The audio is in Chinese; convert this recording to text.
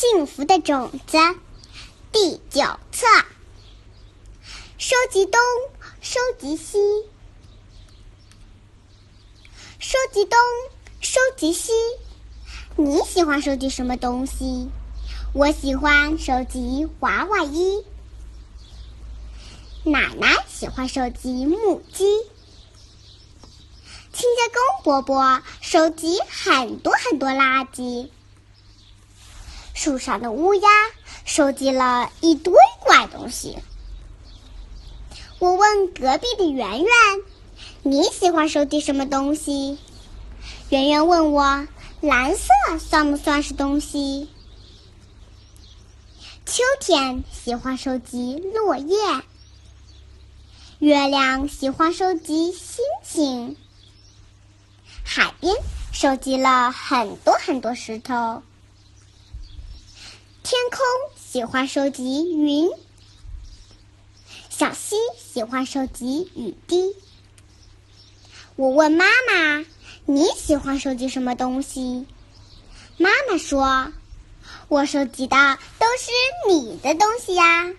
幸福的种子第九册，收集东，收集西，收集东，收集西。你喜欢收集什么东西？我喜欢收集娃娃衣。奶奶喜欢收集木屐。清洁工伯伯收集很多很多垃圾。树上的乌鸦收集了一堆怪东西。我问隔壁的圆圆：“你喜欢收集什么东西？”圆圆问我：“蓝色算不算是东西？”秋天喜欢收集落叶。月亮喜欢收集星星。海边收集了很多很多石头。喜欢收集云，小溪喜欢收集雨滴。我问妈妈：“你喜欢收集什么东西？”妈妈说：“我收集的都是你的东西呀。”